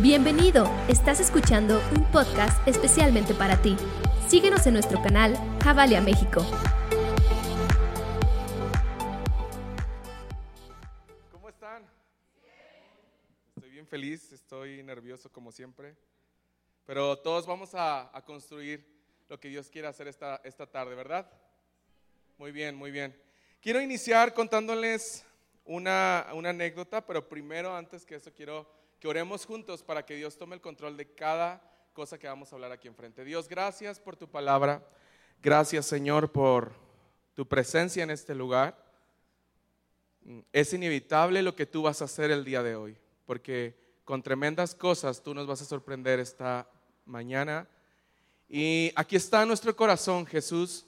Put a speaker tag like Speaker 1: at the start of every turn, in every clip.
Speaker 1: Bienvenido, estás escuchando un podcast especialmente para ti. Síguenos en nuestro canal Javalia México.
Speaker 2: ¿Cómo están? Estoy bien feliz, estoy nervioso como siempre, pero todos vamos a, a construir lo que Dios quiere hacer esta, esta tarde, ¿verdad? Muy bien, muy bien. Quiero iniciar contándoles una, una anécdota, pero primero, antes que eso, quiero que oremos juntos para que Dios tome el control de cada cosa que vamos a hablar aquí enfrente. Dios, gracias por tu palabra. Gracias, Señor, por tu presencia en este lugar. Es inevitable lo que tú vas a hacer el día de hoy, porque con tremendas cosas tú nos vas a sorprender esta mañana. Y aquí está nuestro corazón, Jesús,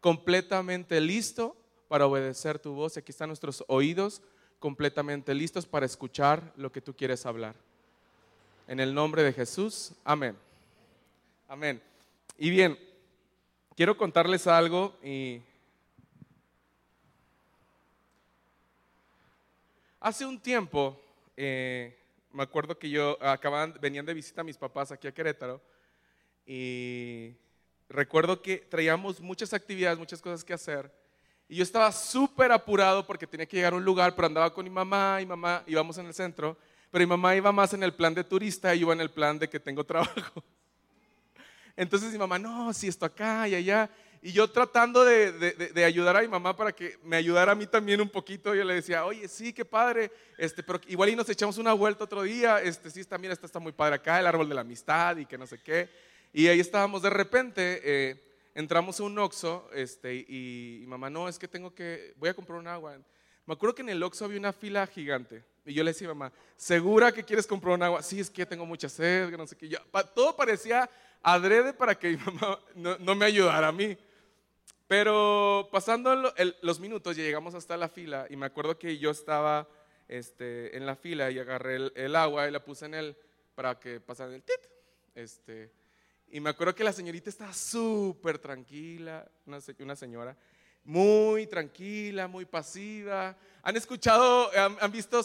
Speaker 2: completamente listo para obedecer tu voz. Aquí están nuestros oídos completamente listos para escuchar lo que tú quieres hablar. En el nombre de Jesús, amén. Amén. Y bien, quiero contarles algo y hace un tiempo, eh, me acuerdo que yo acababan, venían de visita a mis papás aquí a Querétaro y recuerdo que traíamos muchas actividades, muchas cosas que hacer y yo estaba súper apurado porque tenía que llegar a un lugar, pero andaba con mi mamá y mamá íbamos en el centro, pero mi mamá iba más en el plan de turista y yo en el plan de que tengo trabajo. Entonces mi mamá, no, si esto acá y allá. Y yo tratando de, de, ayudar a mi mamá para que me ayudara a mí también un poquito, yo le decía, oye, sí, qué padre, este, pero igual y nos echamos una vuelta otro día, este, sí, también está, está muy padre acá, el árbol de la amistad y que no sé qué. Y ahí estábamos de repente, eh, entramos a un Oxxo este, y, mamá, no, es que tengo que, voy a comprar un agua. Me acuerdo que en el Oxxo había una fila gigante y yo le decía a mamá, ¿segura que quieres comprar un agua? Sí, es que tengo mucha sed, no sé qué. todo parecía adrede para que mi mamá no, me ayudara a mí. Pero pasando los minutos ya llegamos hasta la fila y me acuerdo que yo estaba este, en la fila y agarré el, agua y la puse en el, para que pasara el tit. Este, y me acuerdo que la señorita estaba súper tranquila, una, señora, muy tranquila, muy pasiva. ¿Han escuchado, han, visto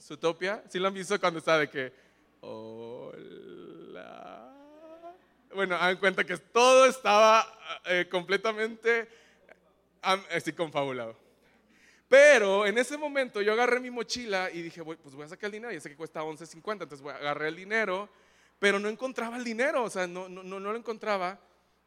Speaker 2: Zootopia? ¿Sí lo han visto cuando de que, hola? Bueno, hagan cuenta que todo estaba eh, completamente así confabulado. Pero en ese momento yo agarré mi mochila y dije, pues voy a sacar el dinero, ya sé que cuesta 11.50, entonces voy a agarrar el dinero pero no encontraba el dinero, o sea, no, no, no, lo encontraba.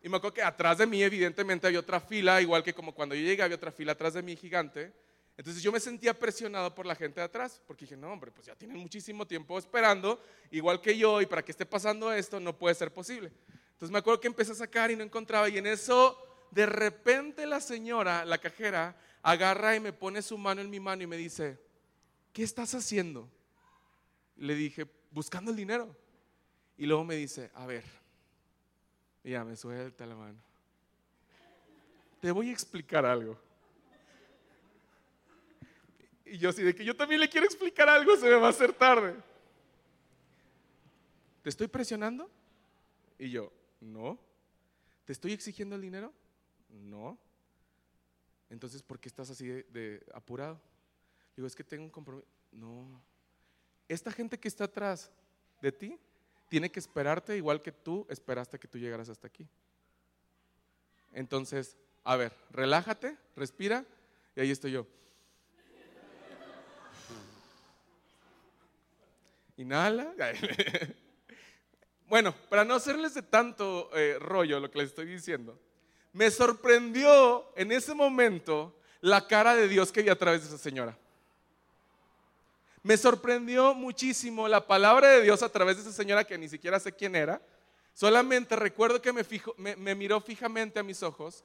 Speaker 2: Y me acuerdo que atrás de mí, evidentemente, había otra fila, igual que como cuando yo llegué, había otra fila atrás de mí gigante. Entonces yo me sentía presionado por la gente de atrás, porque dije, no, hombre, pues ya tienen muchísimo tiempo esperando, igual que yo, y para que esté pasando esto, no puede ser posible. Entonces me acuerdo que empecé a sacar y no encontraba, y en eso, de repente la señora, la cajera, agarra y me pone su mano en mi mano y me dice, ¿qué estás haciendo? Le dije, buscando el dinero. Y luego me dice, a ver, ya me suelta la mano. Te voy a explicar algo. Y yo así de que yo también le quiero explicar algo, se me va a hacer tarde. ¿Te estoy presionando? Y yo, no. ¿Te estoy exigiendo el dinero? No. Entonces, ¿por qué estás así de, de apurado? Digo, es que tengo un compromiso. No. Esta gente que está atrás de ti tiene que esperarte igual que tú esperaste que tú llegaras hasta aquí. Entonces, a ver, relájate, respira, y ahí estoy yo. Inhala. Bueno, para no hacerles de tanto eh, rollo lo que les estoy diciendo, me sorprendió en ese momento la cara de Dios que vi a través de esa señora. Me sorprendió muchísimo la palabra de Dios a través de esa señora que ni siquiera sé quién era. Solamente recuerdo que me, me, miró fijamente a mis ojos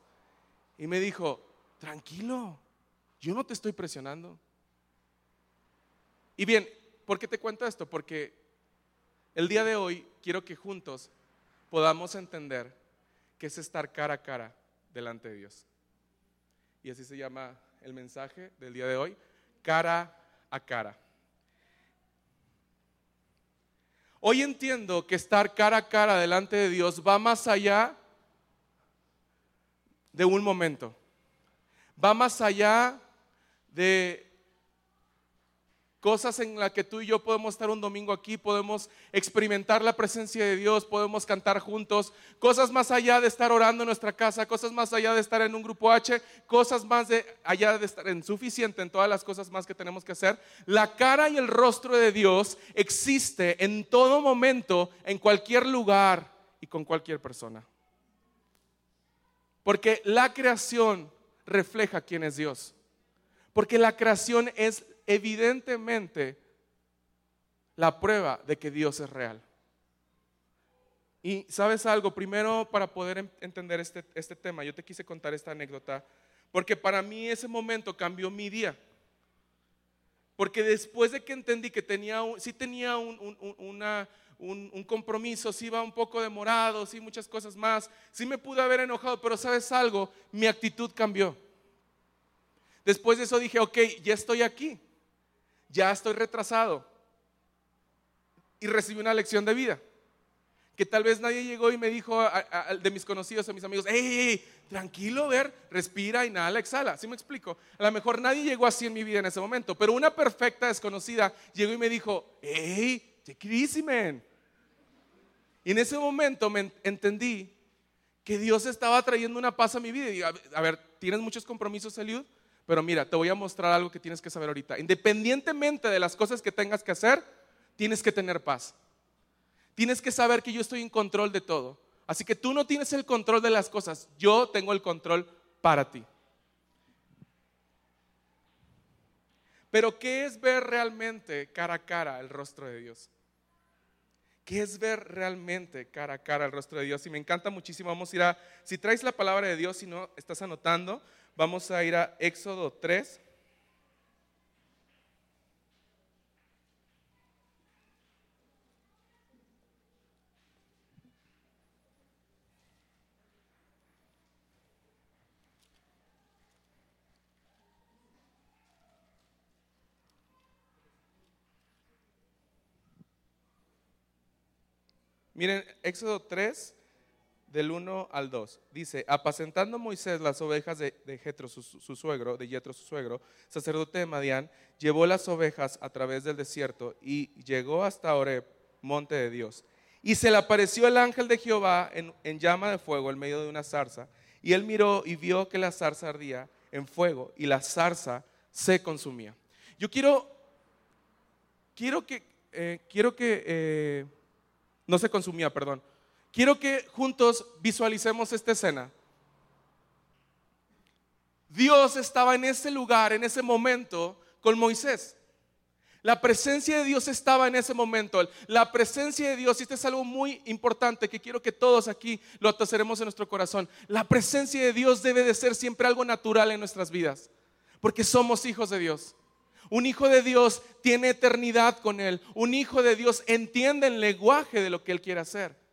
Speaker 2: y me dijo, tranquilo, yo no te estoy presionando. Y bien, ¿por qué te cuento esto? Porque el día de hoy quiero que juntos podamos entender qué es estar cara a cara delante de Dios. Y así se llama el mensaje del día de hoy, cara a cara. Hoy entiendo que estar cara a cara delante de Dios va más allá de un momento. Va más allá de cosas en las que tú y yo podemos estar un domingo aquí, podemos experimentar la presencia de Dios, podemos cantar juntos, cosas más allá de estar orando en nuestra casa, cosas más allá de estar en un grupo H, cosas más de allá de estar en suficiente en todas las cosas más que tenemos que hacer. La cara y el rostro de Dios existe en todo momento, en cualquier lugar y con cualquier persona. Porque la creación refleja quién es Dios. Porque la creación es evidentemente la prueba de que Dios es real. Y sabes algo, primero para poder entender este, este, tema, yo te quise contar esta anécdota, porque para mí ese momento cambió mi día. Porque después de que entendí que tenía, sí tenía un, una, un, compromiso, sí iba un poco demorado, sí muchas cosas más, sí me pude haber enojado, pero sabes algo, mi actitud cambió. Después de eso dije, ok, ya estoy aquí, ya estoy retrasado. Y recibí una lección de vida. Que tal vez nadie llegó y me dijo de mis conocidos, a mis amigos, hey, tranquilo, ver, respira, inhala, exhala. ¿Sí me explico? A lo mejor nadie llegó así en mi vida en ese momento, pero una perfecta desconocida llegó y me dijo, hey, it man. Y en ese momento me entendí que Dios estaba trayendo una paz a mi vida. Y a, a ver, ¿tienes muchos compromisos, Eliud? Pero mira, te voy a mostrar algo que tienes que saber ahorita. Independientemente de las cosas que tengas que hacer, tienes que tener paz. Tienes que saber que yo estoy en control de todo. Así que tú no tienes el control de las cosas, yo tengo el control para ti. Pero ¿qué es ver realmente cara a cara el rostro de Dios? ¿Qué es ver realmente cara a cara el rostro de Dios? Y me encanta muchísimo. Vamos a ir a, si traes la palabra de Dios, si no estás anotando, Vamos a ir a Éxodo 3. Miren, Éxodo 3, del 1 al 2. Dice, apacentando Moisés las ovejas de, de Jetro, su, suegro, de su suegro, sacerdote de Madián, llevó las ovejas a través del desierto y llegó hasta Oreb, monte de Dios. Y se le apareció el ángel de Jehová en, en llama de fuego en medio de una zarza. Y él miró y vio que la zarza ardía en fuego y la zarza se consumía. Yo quiero, quiero que, eh, quiero que, eh, no se consumía, perdón Quiero que juntos visualicemos esta escena. Dios estaba en ese lugar, en ese momento, con Moisés. La presencia de Dios estaba en ese momento. La presencia de Dios, y esto es algo muy importante que quiero que todos aquí lo ataceremos en nuestro corazón. La presencia de Dios debe de ser siempre algo natural en nuestras vidas, porque somos hijos de Dios. Un hijo de Dios tiene eternidad con Él. Un hijo de Dios entiende el lenguaje de lo que Él quiere hacer.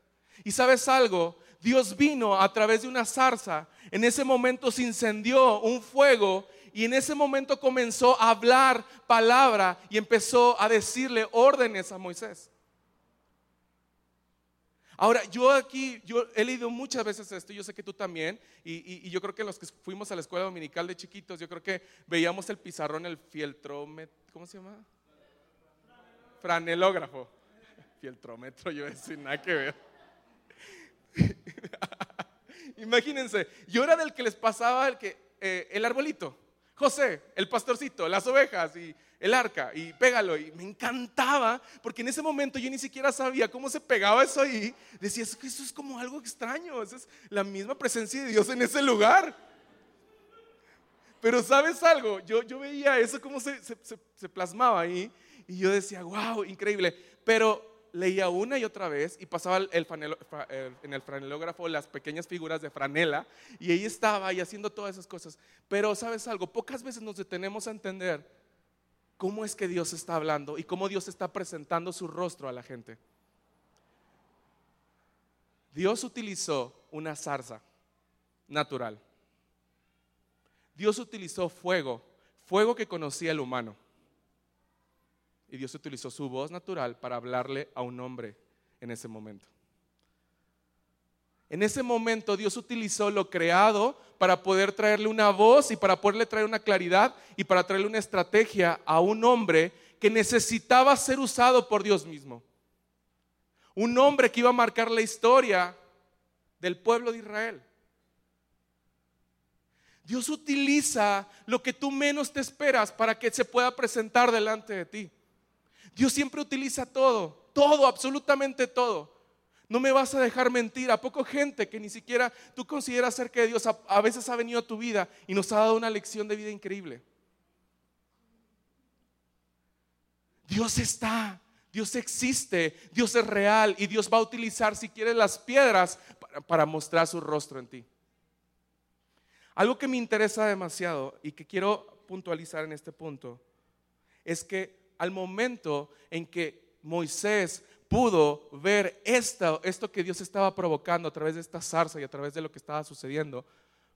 Speaker 2: Y sabes algo, Dios vino a través de una zarza. En ese momento se incendió un fuego y en ese momento comenzó a hablar palabra y empezó a decirle órdenes a Moisés. Ahora, yo aquí, yo he leído muchas veces esto, yo sé que tú también, y, yo creo que los que fuimos a la escuela dominical de chiquitos, yo creo que veíamos el pizarrón, el fieltrómetro, ¿cómo se llama? Franelógrafo. Fieltrómetro, yo decir, nada que ver. Imagínense, yo era del que les pasaba el, que, eh, el arbolito, José, el pastorcito, las ovejas y el arca, y pégalo. Y me encantaba, porque en ese momento yo ni siquiera sabía cómo se pegaba eso ahí. Decía, eso, eso es como algo extraño, esa es la misma presencia de Dios en ese lugar. Pero sabes algo, yo, yo veía eso como se, se, se plasmaba ahí, y yo decía, wow, increíble. Pero leía una y otra vez y pasaba el, en el franelógrafo las pequeñas figuras de franela y ahí estaba ahí haciendo todas esas cosas. Pero sabes algo, pocas veces nos detenemos a entender cómo es que Dios está hablando y cómo Dios está presentando su rostro a la gente. Dios utilizó una zarza natural. Dios utilizó fuego, fuego que conocía el humano. Y Dios utilizó su voz natural para hablarle a un hombre en ese momento. En ese momento Dios utilizó lo creado para poder traerle una voz y para poderle traer una claridad y para traerle una estrategia a un hombre que necesitaba ser usado por Dios mismo. Un hombre que iba a marcar la historia del pueblo de Israel. Dios utiliza lo que tú menos te esperas para que se pueda presentar delante de ti. Dios siempre utiliza todo, todo, absolutamente todo. No me vas a dejar mentir. A poco gente que ni siquiera tú consideras cerca de Dios a, veces ha venido a tu vida y nos ha dado una lección de vida increíble. Dios está, Dios existe, Dios es real y Dios va a utilizar, si quieres, las piedras para, para mostrar su rostro en ti. Algo que me interesa demasiado y que quiero puntualizar en este punto es que al momento en que Moisés pudo ver esto, esto que Dios estaba provocando a través de esta zarza y a través de lo que estaba sucediendo,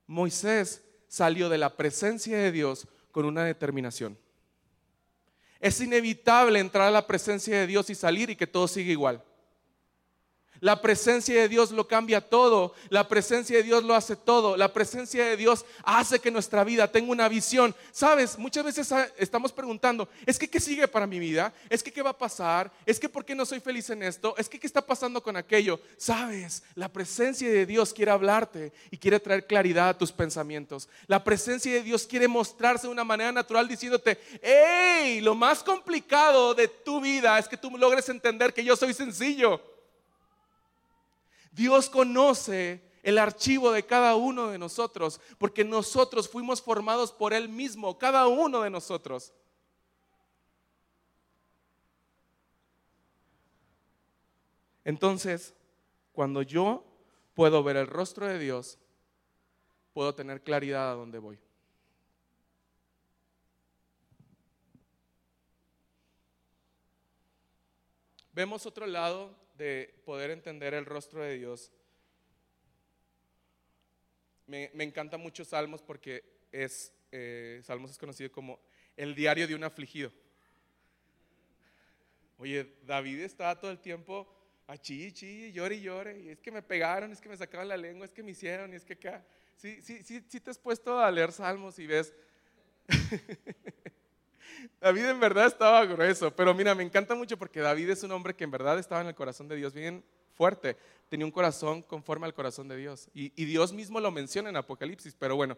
Speaker 2: Moisés salió de la presencia de Dios con una determinación. Es inevitable entrar a la presencia de Dios y salir y que todo siga igual. La presencia de Dios lo cambia todo. La presencia de Dios lo hace todo. La presencia de Dios hace que nuestra vida tenga una visión. Sabes, muchas veces estamos preguntando, ¿es que qué sigue para mi vida? ¿Es que qué va a pasar? ¿Es que por qué no soy feliz en esto? ¿Es que qué está pasando con aquello? Sabes, la presencia de Dios quiere hablarte y quiere traer claridad a tus pensamientos. La presencia de Dios quiere mostrarse de una manera natural diciéndote, hey, lo más complicado de tu vida es que tú logres entender que yo soy sencillo. Dios conoce el archivo de cada uno de nosotros, porque nosotros fuimos formados por Él mismo, cada uno de nosotros. Entonces, cuando yo puedo ver el rostro de Dios, puedo tener claridad a dónde voy. Vemos otro lado de poder entender el rostro de Dios, me, encanta mucho Salmos porque es, eh, Salmos es conocido como el diario de un afligido. Oye, David estaba todo el tiempo a chi, llore y llore, y es que me pegaron, es que me sacaban la lengua, es que me hicieron, y es que acá. Sí, sí, sí, sí te has puesto a leer Salmos y ves. David en verdad estaba grueso, pero mira, me encanta mucho porque David es un hombre que en verdad estaba en el corazón de Dios bien fuerte. Tenía un corazón conforme al corazón de Dios. Y, y Dios mismo lo menciona en Apocalipsis, pero bueno,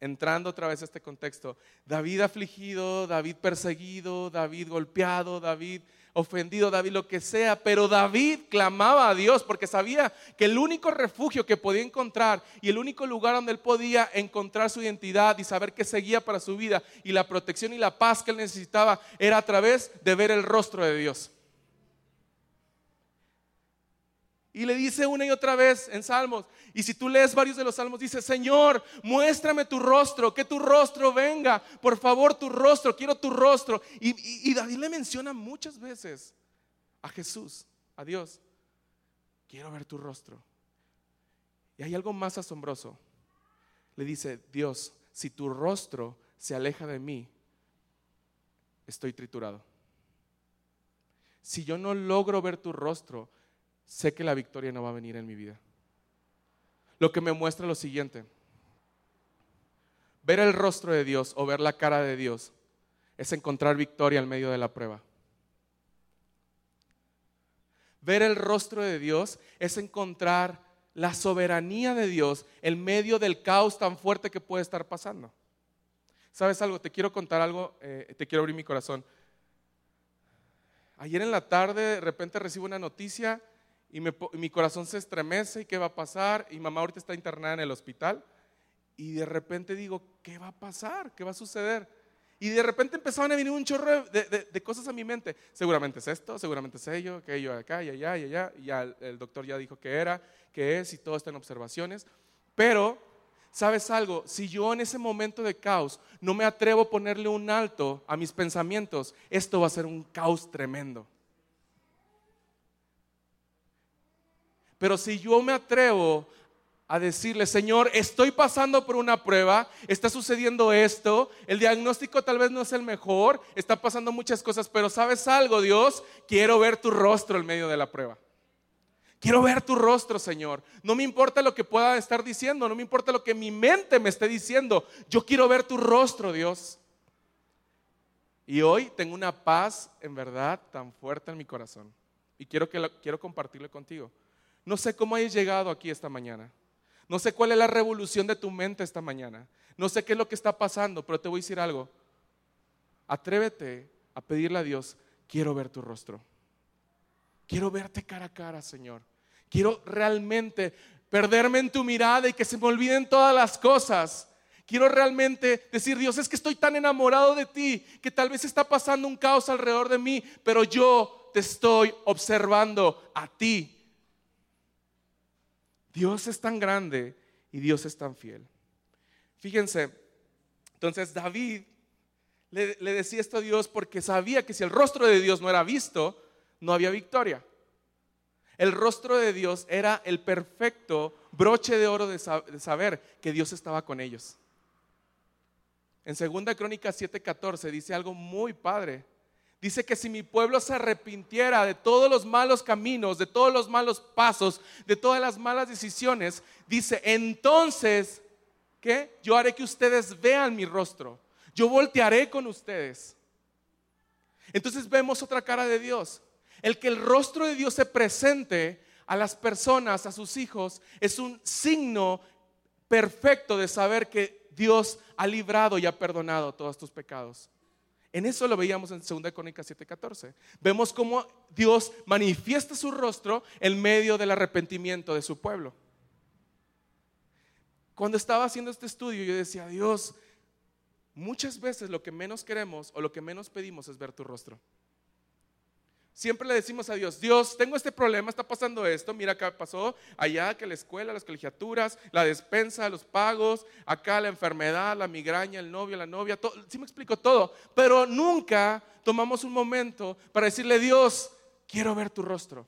Speaker 2: entrando otra vez a este contexto, David afligido, David perseguido, David golpeado, David ofendido, David lo que sea, pero David clamaba a Dios porque sabía que el único refugio que podía encontrar y el único lugar donde él podía encontrar su identidad y saber que seguía para su vida y la protección y la paz que él necesitaba era a través de ver el rostro de Dios. Y le dice una y otra vez en Salmos. Y si tú lees varios de los Salmos, dice, Señor, muéstrame tu rostro, que tu rostro venga. Por favor, tu rostro, quiero tu rostro. Y, David le menciona muchas veces a Jesús, a Dios. Quiero ver tu rostro. Y hay algo más asombroso. Le dice, Dios, si tu rostro se aleja de mí, estoy triturado. Si yo no logro ver tu rostro, sé que la victoria no va a venir en mi vida. Lo que me muestra lo siguiente. Ver el rostro de Dios o ver la cara de Dios es encontrar victoria en medio de la prueba. Ver el rostro de Dios es encontrar la soberanía de Dios en medio del caos tan fuerte que puede estar pasando. ¿Sabes algo? Te quiero contar algo, eh, te quiero abrir mi corazón. Ayer en la tarde de repente recibo una noticia y mi corazón se estremece y qué va a pasar y mamá ahorita está internada en el hospital y de repente digo, ¿qué va a pasar? ¿Qué va a suceder? Y de repente empezaban a venir un chorro de, cosas a mi mente. Seguramente es esto, seguramente es ello, que ello acá y allá y allá. Y ya el, doctor ya dijo que era, que es y todo está en observaciones. Pero, ¿sabes algo? Si yo en ese momento de caos no me atrevo a ponerle un alto a mis pensamientos, esto va a ser un caos tremendo. Pero si yo me atrevo a decirle, Señor, estoy pasando por una prueba, está sucediendo esto, el diagnóstico tal vez no es el mejor, está pasando muchas cosas, pero sabes algo, Dios, quiero ver tu rostro en medio de la prueba. Quiero ver tu rostro, Señor. No me importa lo que pueda estar diciendo, no me importa lo que mi mente me esté diciendo. Yo quiero ver tu rostro, Dios. Y hoy tengo una paz en verdad tan fuerte en mi corazón. Y quiero, que quiero compartirlo contigo. No sé cómo hayas llegado aquí esta mañana. No sé cuál es la revolución de tu mente esta mañana. No sé qué es lo que está pasando, pero te voy a decir algo. Atrévete a pedirle a Dios, quiero ver tu rostro. Quiero verte cara a cara, Señor. Quiero realmente perderme en tu mirada y que se me olviden todas las cosas. Quiero realmente decir, Dios, es que estoy tan enamorado de ti que tal vez está pasando un caos alrededor de mí, pero yo te estoy observando a ti. Dios es tan grande y Dios es tan fiel. Fíjense, entonces David le, decía esto a Dios porque sabía que si el rostro de Dios no era visto, no había victoria. El rostro de Dios era el perfecto broche de oro de, saber que Dios estaba con ellos. En 2 Crónicas 7:14 dice algo muy padre. Dice que si mi pueblo se arrepintiera de todos los malos caminos, de todos los malos pasos, de todas las malas decisiones, dice, entonces, ¿qué? Yo haré que ustedes vean mi rostro. Yo voltearé con ustedes. Entonces vemos otra cara de Dios. El que el rostro de Dios se presente a las personas, a sus hijos, es un signo perfecto de saber que Dios ha librado y ha perdonado todos tus pecados. En eso lo veíamos en 2 Crónicas 7:14. Vemos cómo Dios manifiesta su rostro en medio del arrepentimiento de su pueblo. Cuando estaba haciendo este estudio, yo decía, Dios, muchas veces lo que menos queremos o lo que menos pedimos es ver tu rostro. Siempre le decimos a Dios, Dios, tengo este problema, está pasando esto, mira acá pasó, allá que la escuela, las colegiaturas, la despensa, los pagos, acá la enfermedad, la migraña, el novio, la novia, todo, sí me explico todo, pero nunca tomamos un momento para decirle, Dios, quiero ver tu rostro.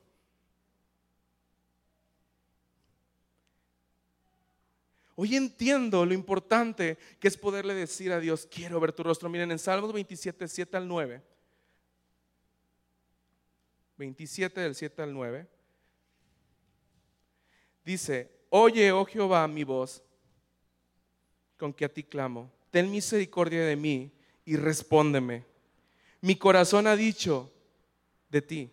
Speaker 2: Hoy entiendo lo importante que es poderle decir a Dios, quiero ver tu rostro. Miren, en Salmos 27, 7 al 9 27 del 7 al 9, dice, oye, oh Jehová, mi voz, con que a ti clamo, ten misericordia de mí y respóndeme. Mi corazón ha dicho de ti,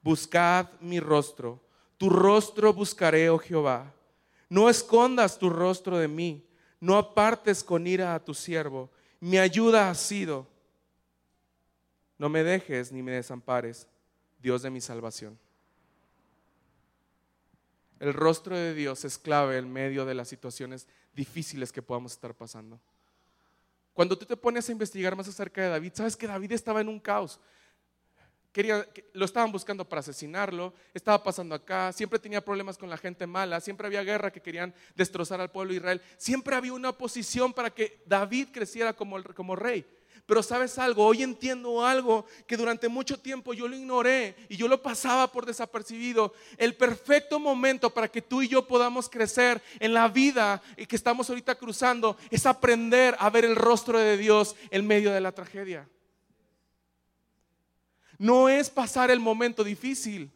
Speaker 2: buscad mi rostro, tu rostro buscaré, oh Jehová. No escondas tu rostro de mí, no apartes con ira a tu siervo. Mi ayuda ha sido. No me dejes ni me desampares Dios de mi salvación. El rostro de Dios es clave en medio de las situaciones difíciles que podamos estar pasando. Cuando tú te pones a investigar más acerca de David, sabes que David estaba en un caos. Quería, lo estaban buscando para asesinarlo, estaba pasando acá, siempre tenía problemas con la gente mala, siempre había guerra que querían destrozar al pueblo de Israel, siempre había una oposición para que David creciera como, como rey. Pero sabes algo, hoy entiendo algo que durante mucho tiempo yo lo ignoré y yo lo pasaba por desapercibido. El perfecto momento para que tú y yo podamos crecer en la vida que estamos ahorita cruzando es aprender a ver el rostro de Dios en medio de la tragedia. No es pasar el momento difícil.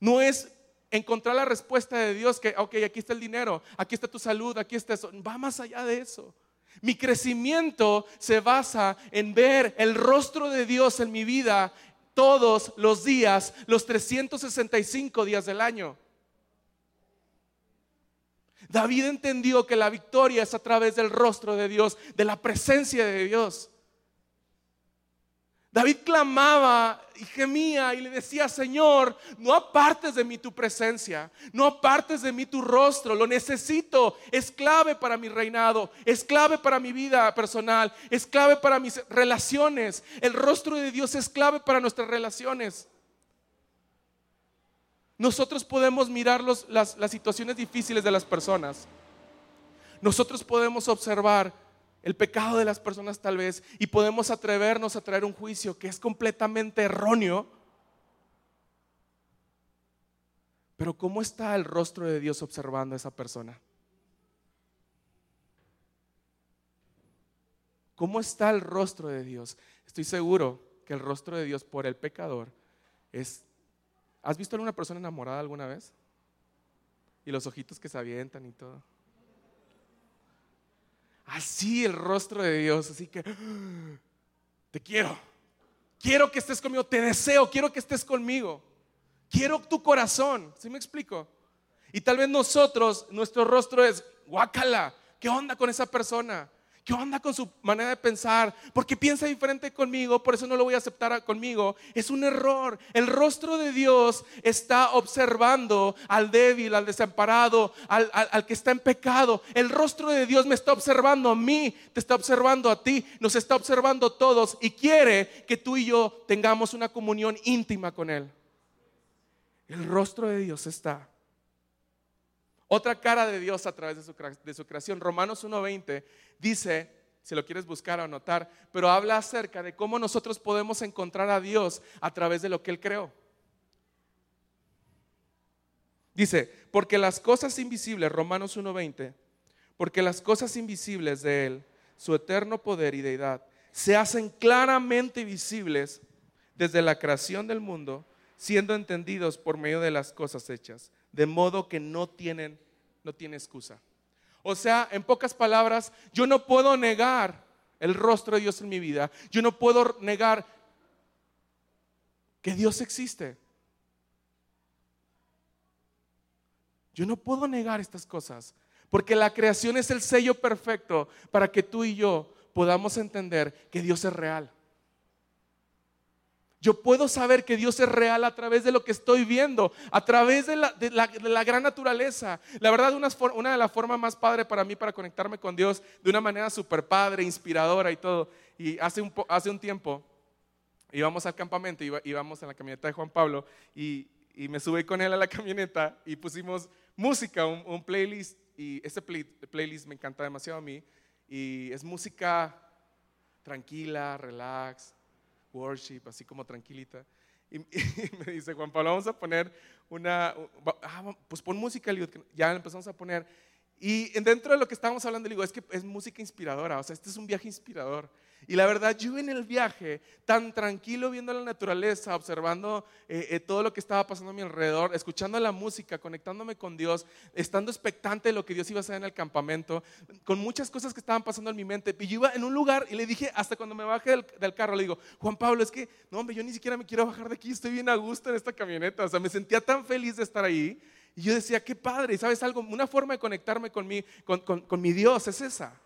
Speaker 2: No es encontrar la respuesta de Dios que, ok, aquí está el dinero, aquí está tu salud, aquí está eso. Va más allá de eso. Mi crecimiento se basa en ver el rostro de Dios en mi vida todos los días, los 365 días del año. David entendió que la victoria es a través del rostro de Dios, de la presencia de Dios. David clamaba y gemía y le decía, Señor, no apartes de mí tu presencia, no apartes de mí tu rostro, lo necesito, es clave para mi reinado, es clave para mi vida personal, es clave para mis relaciones. El rostro de Dios es clave para nuestras relaciones. Nosotros podemos mirar las, las situaciones difíciles de las personas. Nosotros podemos observar el pecado de las personas tal vez, y podemos atrevernos a traer un juicio que es completamente erróneo. Pero ¿cómo está el rostro de Dios observando a esa persona? ¿Cómo está el rostro de Dios? Estoy seguro que el rostro de Dios por el pecador es... ¿Has visto a alguna persona enamorada alguna vez? Y los ojitos que se avientan y todo. Así el rostro de Dios, así que te quiero, quiero que estés conmigo, te deseo, quiero que estés conmigo, quiero tu corazón, ¿sí me explico? Y tal vez nosotros, nuestro rostro es, guácala, ¿qué onda con esa persona? ¿Qué onda con su manera de pensar? Porque piensa diferente conmigo, por eso no lo voy a aceptar conmigo. Es un error. El rostro de Dios está observando al débil, al desamparado, al, al, que está en pecado. El rostro de Dios me está observando a mí, te está observando a ti, nos está observando a todos y quiere que tú y yo tengamos una comunión íntima con Él. El rostro de Dios está. Otra cara de Dios a través de su, creación. Romanos 1.20 dice, si lo quieres buscar o anotar, pero habla acerca de cómo nosotros podemos encontrar a Dios a través de lo que Él creó. Dice, porque las cosas invisibles, Romanos 1.20, porque las cosas invisibles de Él, su eterno poder y deidad, se hacen claramente visibles desde la creación del mundo, siendo entendidos por medio de las cosas hechas, de modo que no tienen, no tiene excusa. O sea, en pocas palabras, yo no puedo negar el rostro de Dios en mi vida. Yo no puedo negar que Dios existe. Yo no puedo negar estas cosas, porque la creación es el sello perfecto para que tú y yo podamos entender que Dios es real. Yo puedo saber que Dios es real a través de lo que estoy viendo, a través de la, gran naturaleza. La verdad, una, una, de las formas más padres para mí para conectarme con Dios de una manera súper padre, inspiradora y todo. Y hace un, hace un tiempo íbamos al campamento, íbamos en la camioneta de Juan Pablo y, me subí con él a la camioneta y pusimos música, un, playlist. Y ese playlist me encanta demasiado a mí. Y es música tranquila, relax worship, así como tranquilita. Y, me dice, Juan Pablo, vamos a poner una, ah, pues pon música, ya empezamos a poner. Y dentro de lo que estábamos hablando, digo, es que es música inspiradora, o sea, este es un viaje inspirador. Y la verdad, yo en el viaje, tan tranquilo viendo la naturaleza, observando eh, eh, todo lo que estaba pasando a mi alrededor, escuchando la música, conectándome con Dios, estando expectante de lo que Dios iba a hacer en el campamento, con muchas cosas que estaban pasando en mi mente. Y yo iba en un lugar y le dije, hasta cuando me bajé del, carro, le digo, Juan Pablo, es que, no, hombre, yo ni siquiera me quiero bajar de aquí, estoy bien a gusto en esta camioneta. O sea, me sentía tan feliz de estar ahí. Y yo decía, qué padre, ¿sabes algo? Una forma de conectarme con mi, con mi Dios es esa.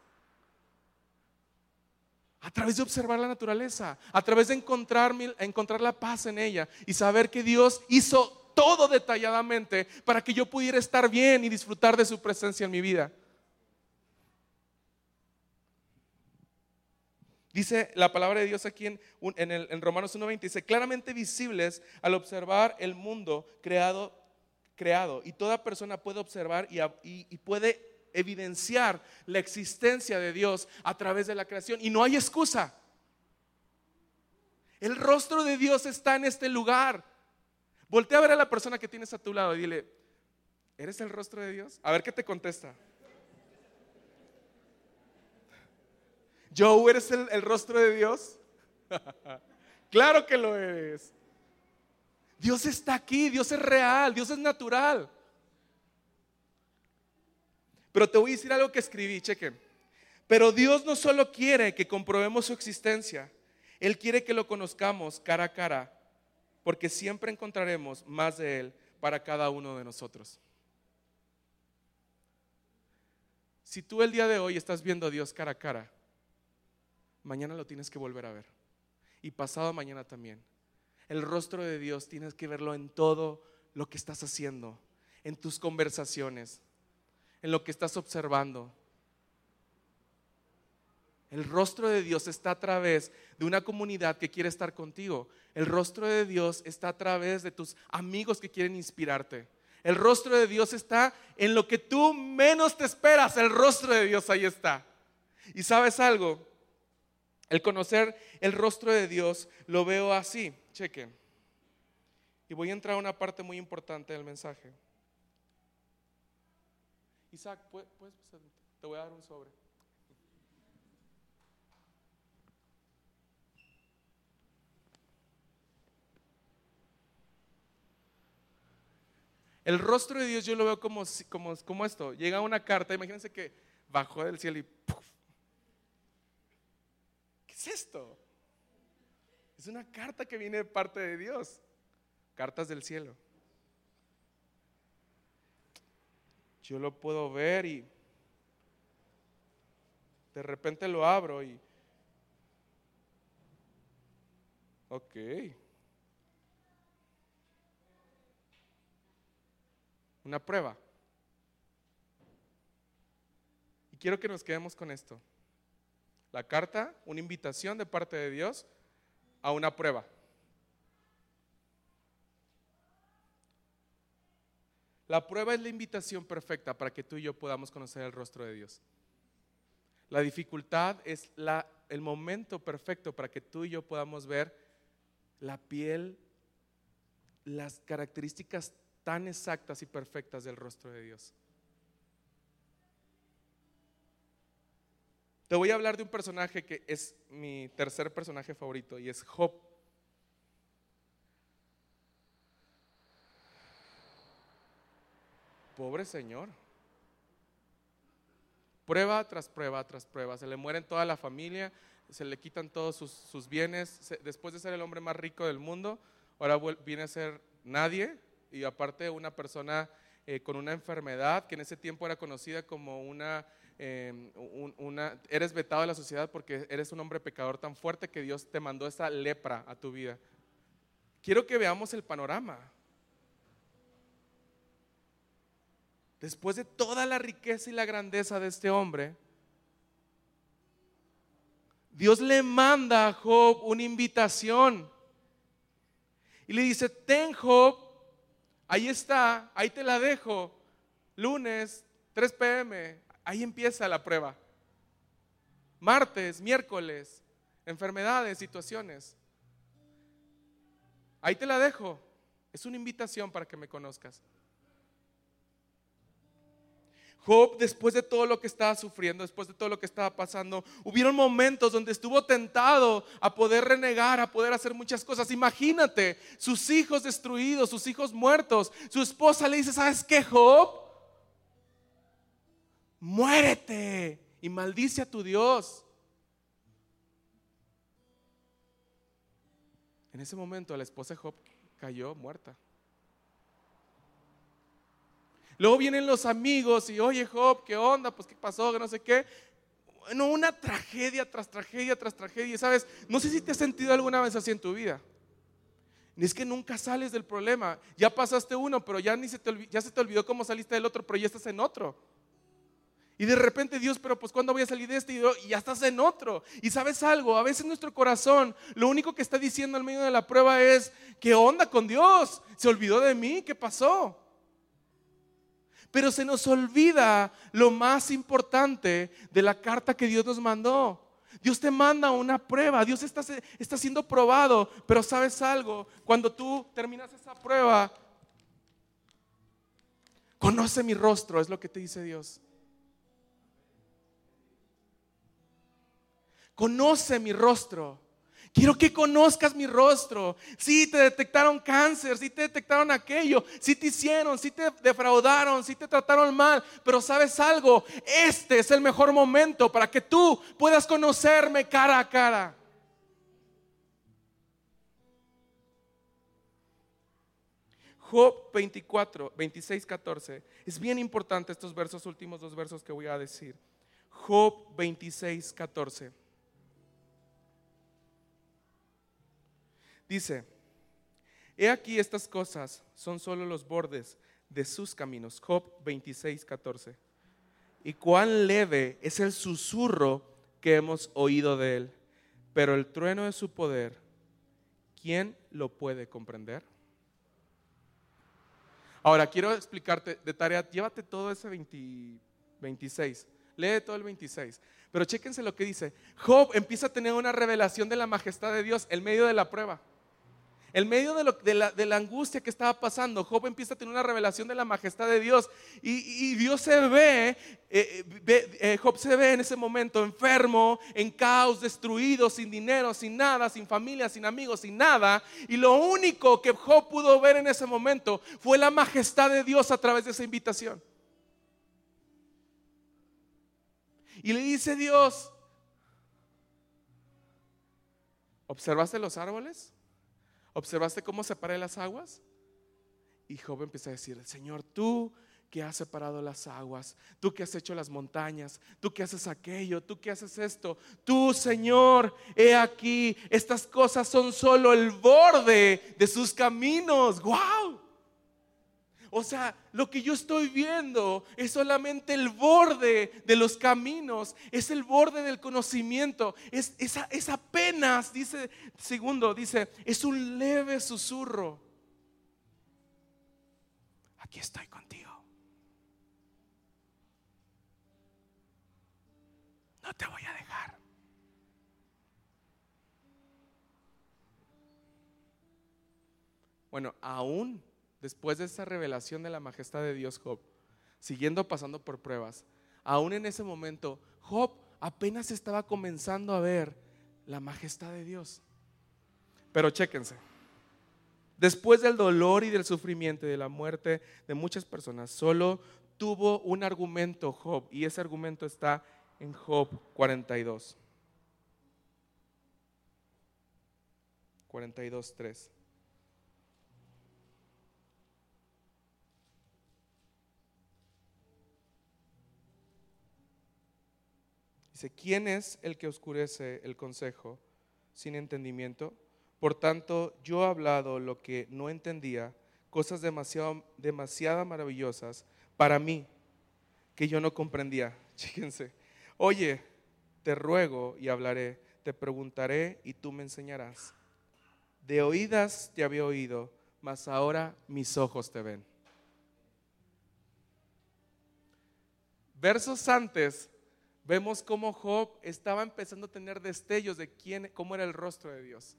Speaker 2: A través de observar la naturaleza, a través de encontrar, encontrar la paz en ella y saber que Dios hizo todo detalladamente para que yo pudiera estar bien y disfrutar de su presencia en mi vida. Dice la palabra de Dios aquí en, en, Romanos 1.20, dice, claramente visibles al observar el mundo creado, creado. Y toda persona puede observar y, puede evidenciar la existencia de Dios a través de la creación. Y no hay excusa. El rostro de Dios está en este lugar. Voltea a ver a la persona que tienes a tu lado y dile, ¿eres el rostro de Dios? A ver qué te contesta. Joe, ¿eres el, el rostro de Dios? claro que lo eres. Dios está aquí, Dios es real, Dios es natural. Pero te voy a decir algo que escribí, chequen. Pero Dios no solo quiere que comprobemos su existencia, Él quiere que lo conozcamos cara a cara, porque siempre encontraremos más de Él para cada uno de nosotros. Si tú el día de hoy estás viendo a Dios cara a cara, mañana lo tienes que volver a ver. Y pasado mañana también. El rostro de Dios tienes que verlo en todo lo que estás haciendo, en tus conversaciones, en lo que estás observando. El rostro de Dios está a través de una comunidad que quiere estar contigo. El rostro de Dios está a través de tus amigos que quieren inspirarte. El rostro de Dios está en lo que tú menos te esperas. El rostro de Dios ahí está. Y sabes algo, el conocer el rostro de Dios lo veo así. Chequen. Y voy a entrar a una parte muy importante del mensaje. Isaac, ¿puedes, te voy a dar un sobre. El rostro de Dios yo lo veo como, como, como esto. Llega una carta, imagínense que bajó del cielo y ¿Qué es esto? Es una carta que viene de parte de Dios. Cartas del cielo. Yo lo puedo ver y de repente lo abro y... Ok. Una prueba. Y quiero que nos quedemos con esto. La carta, una invitación de parte de Dios a una prueba. La prueba es la invitación perfecta para que tú y yo podamos conocer el rostro de Dios. La dificultad es la, el momento perfecto para que tú y yo podamos ver la piel, las características tan exactas y perfectas del rostro de Dios. Te voy a hablar de un personaje que es mi tercer personaje favorito y es Job. Pobre señor. Prueba tras prueba tras prueba. Se le mueren toda la familia, se le quitan todos sus, bienes. después de ser el hombre más rico del mundo, ahora viene a ser nadie y aparte una persona eh, con una enfermedad que en ese tiempo era conocida como una, em, eres vetado de la sociedad porque eres un hombre pecador tan fuerte que Dios te mandó esa lepra a tu vida. Quiero que veamos el panorama. después de toda la riqueza y la grandeza de este hombre, Dios le manda a Job una invitación. Y le dice, ten Job, ahí está, ahí te la dejo, lunes, 3 pm, ahí empieza la prueba. Martes, miércoles, enfermedades, situaciones. Ahí te la dejo. Es una invitación para que me conozcas. Job, después de todo lo que estaba sufriendo, después de todo lo que estaba pasando, hubieron momentos donde estuvo tentado a poder renegar, a poder hacer muchas cosas. Imagínate, sus hijos destruidos, sus hijos muertos. Su esposa le dice, ¿sabes qué, Job? Muérete y maldice a tu Dios. En ese momento la esposa de Job cayó muerta. Luego vienen los amigos y, oye Job, ¿qué onda? Pues qué pasó, que no sé qué. Bueno, una tragedia tras tragedia tras tragedia. ¿Sabes? No sé si te has sentido alguna vez así en tu vida. Ni es que nunca sales del problema. Ya pasaste uno, pero ya, ni se te, ya se te olvidó cómo saliste del otro, pero ya estás en otro. Y de repente Dios, pero pues ¿cuándo voy a salir de este? Y ya estás en otro. Y sabes algo, a veces nuestro corazón lo único que está diciendo al medio de la prueba es, ¿qué onda con Dios? ¿Se olvidó de mí? ¿Qué pasó? Pero se nos olvida lo más importante de la carta que Dios nos mandó. Dios te manda una prueba, Dios está, está siendo probado, pero sabes algo, cuando tú terminas esa prueba, conoce mi rostro, es lo que te dice Dios. Conoce mi rostro. Quiero que conozcas mi rostro. Si te detectaron cáncer, si te detectaron aquello, si te hicieron, si te defraudaron, si te trataron mal. Pero sabes algo, este es el mejor momento para que tú puedas conocerme cara a cara. Job 24, 26, 14. Es bien importante estos versos, últimos dos versos que voy a decir. Job 26, 14. Dice, he aquí estas cosas son solo los bordes de sus caminos. Job 26, 14. Y cuán leve es el susurro que hemos oído de él, pero el trueno de su poder, ¿quién lo puede comprender? Ahora, quiero explicarte de tarea, llévate todo ese 26, lee todo el 26, pero chéquense lo que dice. Job empieza a tener una revelación de la majestad de Dios en medio de la prueba. En medio de, la, angustia que estaba pasando, Job empieza a tener una revelación de la majestad de Dios. Y, Dios se ve, eh, eh, Job se ve en ese momento enfermo, en caos, destruido, sin dinero, sin nada, sin familia, sin amigos, sin nada. Y lo único que Job pudo ver en ese momento fue la majestad de Dios a través de esa invitación. Y le dice Dios, ¿observaste los árboles? ¿Observaste cómo separé las aguas? Y Job empieza a decir, Señor, tú que has separado las aguas, tú que has hecho las montañas, tú que haces aquello, tú que haces esto, tú Señor, he aquí, estas cosas son solo el borde de sus caminos. ¡Wow! O sea, lo que yo estoy viendo es solamente el borde de los caminos, es el borde del conocimiento, es, es apenas, dice, segundo, dice, es un leve susurro. Aquí estoy contigo. No te voy a dejar. Bueno, aún después de esa revelación de la majestad de Dios, Job, siguiendo pasando por pruebas, aún en ese momento, Job apenas estaba comenzando a ver la majestad de Dios. Pero chéquense, después del dolor y del sufrimiento y de la muerte de muchas personas, solo tuvo un argumento Job y ese argumento está en Job 42. 42, Dice, ¿quién es el que oscurece el consejo sin entendimiento? Por tanto, yo he hablado lo que no entendía, cosas demasiado, demasiado maravillosas para mí que yo no comprendía. Fíjense, oye, te ruego y hablaré, te preguntaré y tú me enseñarás. De oídas te había oído, mas ahora mis ojos te ven. Versos antes vemos cómo Job estaba empezando a tener destellos de quién, cómo era el rostro de Dios.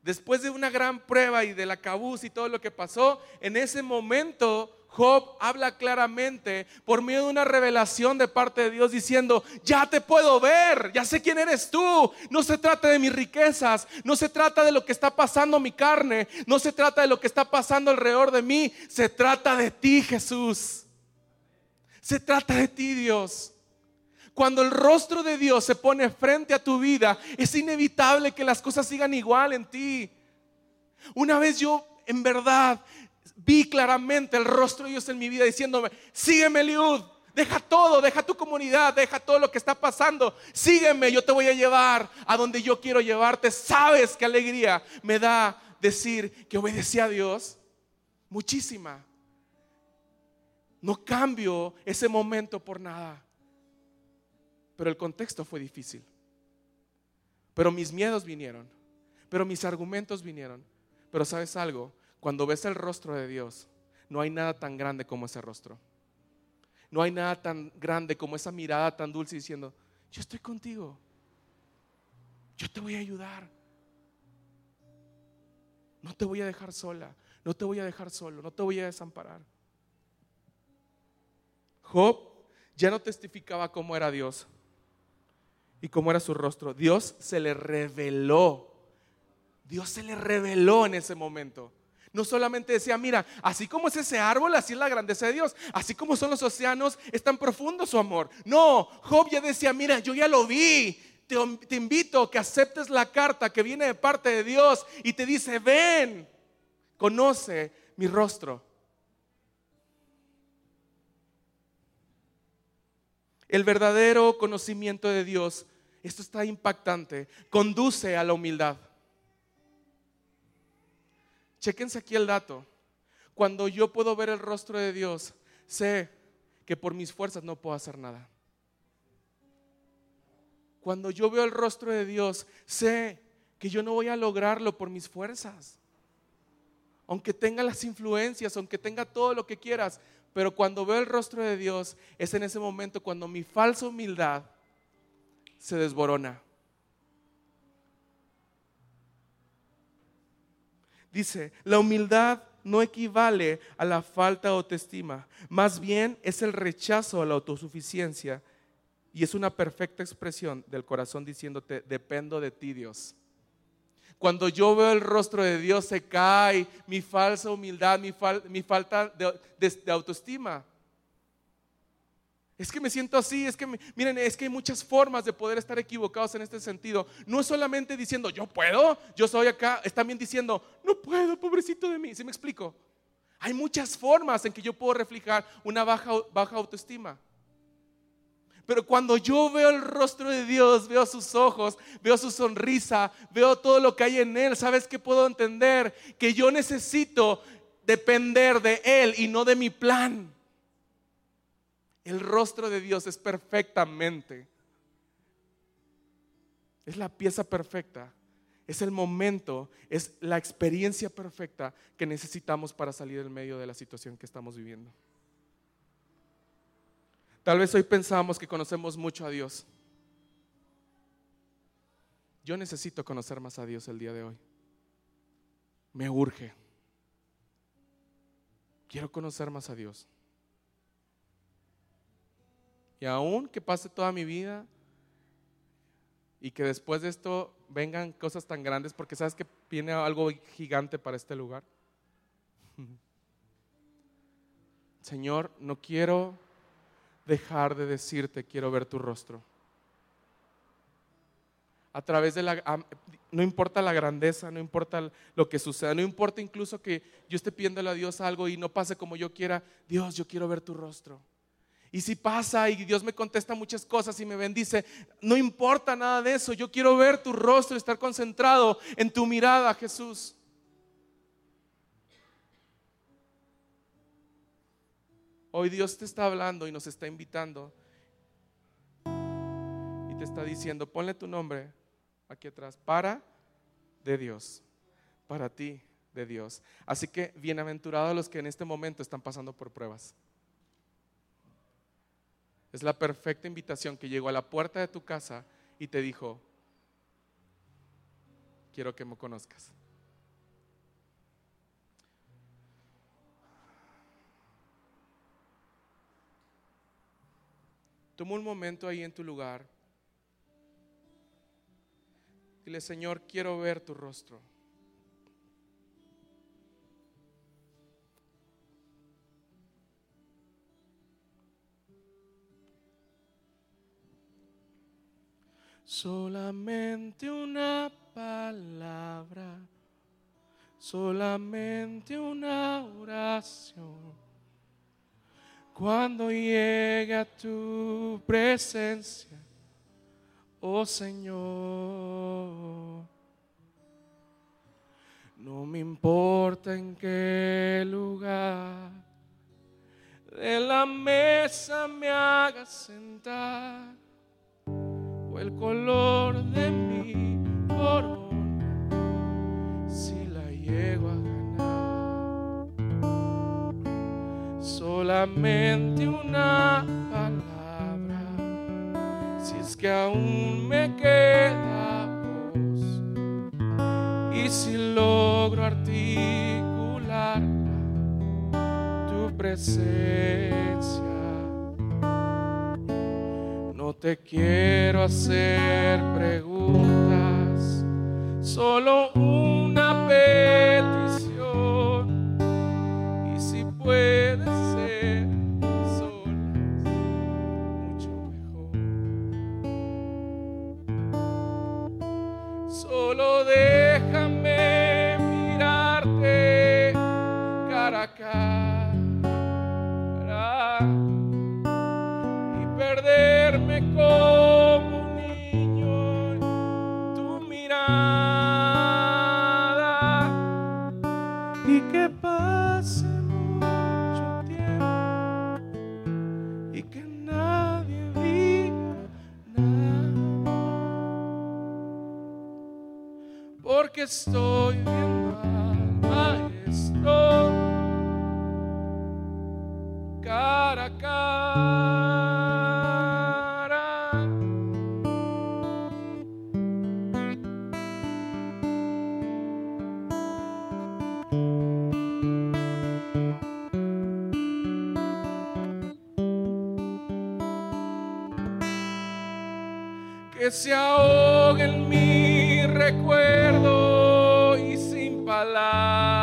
Speaker 2: Después de una gran prueba y de la y todo lo que pasó, en ese momento Job habla claramente por medio de una revelación de parte de Dios diciendo, ya te puedo ver, ya sé quién eres tú. No se trata de mis riquezas, no se trata de lo que está pasando mi carne, no se trata de lo que está pasando alrededor de mí, se trata de ti Jesús. Se trata de ti Dios. Cuando el rostro de Dios se pone frente a tu vida, es inevitable que las cosas sigan igual en ti. Una vez yo en verdad vi claramente el rostro de Dios en mi vida diciéndome, sígueme Liud, deja todo, deja tu comunidad, deja todo lo que está pasando, sígueme, yo te voy a llevar a donde yo quiero llevarte. ¿Sabes qué alegría me da decir que obedecí a Dios? Muchísima. No cambio ese momento por nada pero el contexto fue difícil. Pero mis miedos vinieron, pero mis argumentos vinieron. Pero sabes algo, cuando ves el rostro de Dios, no hay nada tan grande como ese rostro. No hay nada tan grande como esa mirada tan dulce diciendo, yo estoy contigo, yo te voy a ayudar. No te voy a dejar sola, no te voy a dejar solo, no te voy a desamparar. Job ya no testificaba cómo era Dios, y cómo era su rostro. Dios se le reveló. Dios se le reveló en ese momento. No solamente decía, mira, así como es ese árbol, así es la grandeza de Dios. Así como son los océanos, es tan profundo su amor. No, Job ya decía, mira, yo ya lo vi. Te, te invito a que aceptes la carta que viene de parte de Dios y te dice, ven, conoce mi rostro. El verdadero conocimiento de Dios esto está impactante, conduce a la humildad. Chequense aquí el dato. Cuando yo puedo ver el rostro de Dios, sé que por mis fuerzas no puedo hacer nada. Cuando yo veo el rostro de Dios, sé que yo no voy a lograrlo por mis fuerzas. Aunque tenga las influencias, aunque tenga todo lo que quieras, pero cuando veo el rostro de Dios, es en ese momento cuando mi falsa humildad se desborona. Dice, la humildad no equivale a la falta de autoestima, más bien es el rechazo a la autosuficiencia y es una perfecta expresión del corazón diciéndote, dependo de ti Dios. Cuando yo veo el rostro de Dios se cae mi falsa humildad, mi, falta de autoestima. Es que me siento así, es que miren, es que hay muchas formas de poder estar equivocados en este sentido. No es solamente diciendo, yo puedo, yo soy acá, es también diciendo, no puedo, pobrecito de mí. ¿Sí me explico? Hay muchas formas en que yo puedo reflejar una baja, baja autoestima. Pero cuando yo veo el rostro de Dios, veo sus ojos, veo su sonrisa, veo todo lo que hay en Él, ¿sabes qué puedo entender? Que yo necesito depender de Él y no de mi plan. El rostro de Dios es perfectamente. Es la pieza perfecta. Es el momento, es la experiencia perfecta que necesitamos para salir del medio de la situación que estamos viviendo. Tal vez hoy pensamos que conocemos mucho a Dios. Yo necesito conocer más a Dios el día de hoy. Me urge. Quiero conocer más a Dios. Y aún que pase toda mi vida y que después de esto vengan cosas tan grandes, porque sabes que viene algo gigante para este lugar. Señor, no quiero dejar de decirte, quiero ver tu rostro. A través de la... No importa la grandeza, no importa lo que suceda, no importa incluso que yo esté pidiéndole a Dios algo y no pase como yo quiera. Dios, yo quiero ver tu rostro. Y si pasa y Dios me contesta muchas cosas y me bendice, no importa nada de eso. Yo quiero ver tu rostro y estar concentrado en tu mirada, Jesús. Hoy Dios te está hablando y nos está invitando. Y te está diciendo, ponle tu nombre aquí atrás, para de Dios, para ti de Dios. Así que bienaventurados los que en este momento están pasando por pruebas. Es la perfecta invitación que llegó a la puerta de tu casa y te dijo, quiero que me conozcas. Toma un momento ahí en tu lugar. Dile, Señor, quiero ver tu rostro. Solamente una palabra, solamente una oración. Cuando llegue a tu presencia, oh Señor, no me importa en qué lugar de la mesa me hagas sentar el color de mi corona si la llego a ganar. Solamente una palabra, si es que aún me queda voz y si logro articular tu presencia te quiero hacer preguntas, solo estoy viendo sin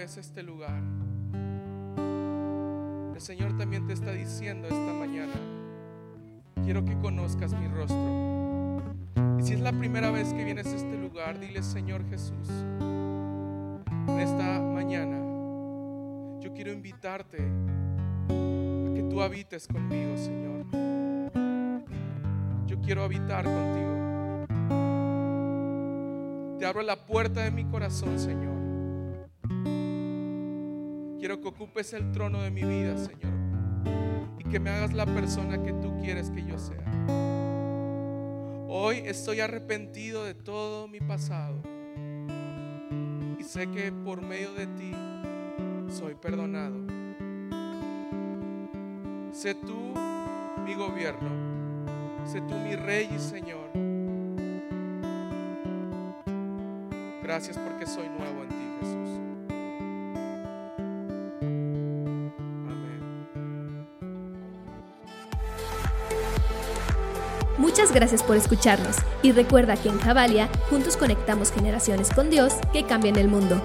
Speaker 2: a este lugar, el Señor también te está diciendo esta mañana, quiero que conozcas mi rostro. Y si es la primera vez que vienes a este lugar, dile Señor Jesús, en esta mañana, yo quiero invitarte a que tú habites conmigo, Señor. Yo quiero habitar contigo. Te abro la puerta de mi corazón, Señor. Quiero que ocupes el trono de mi vida, Señor. Y que me hagas la persona que tú quieres que yo sea. Hoy estoy arrepentido de todo mi pasado. Y sé que por medio de ti soy perdonado. Sé tú mi gobierno. Sé tú mi rey y Señor. Gracias porque soy nuevo en ti, Jesús.
Speaker 1: Muchas gracias por escucharnos y recuerda que en Javalia juntos conectamos generaciones con Dios que cambian el mundo.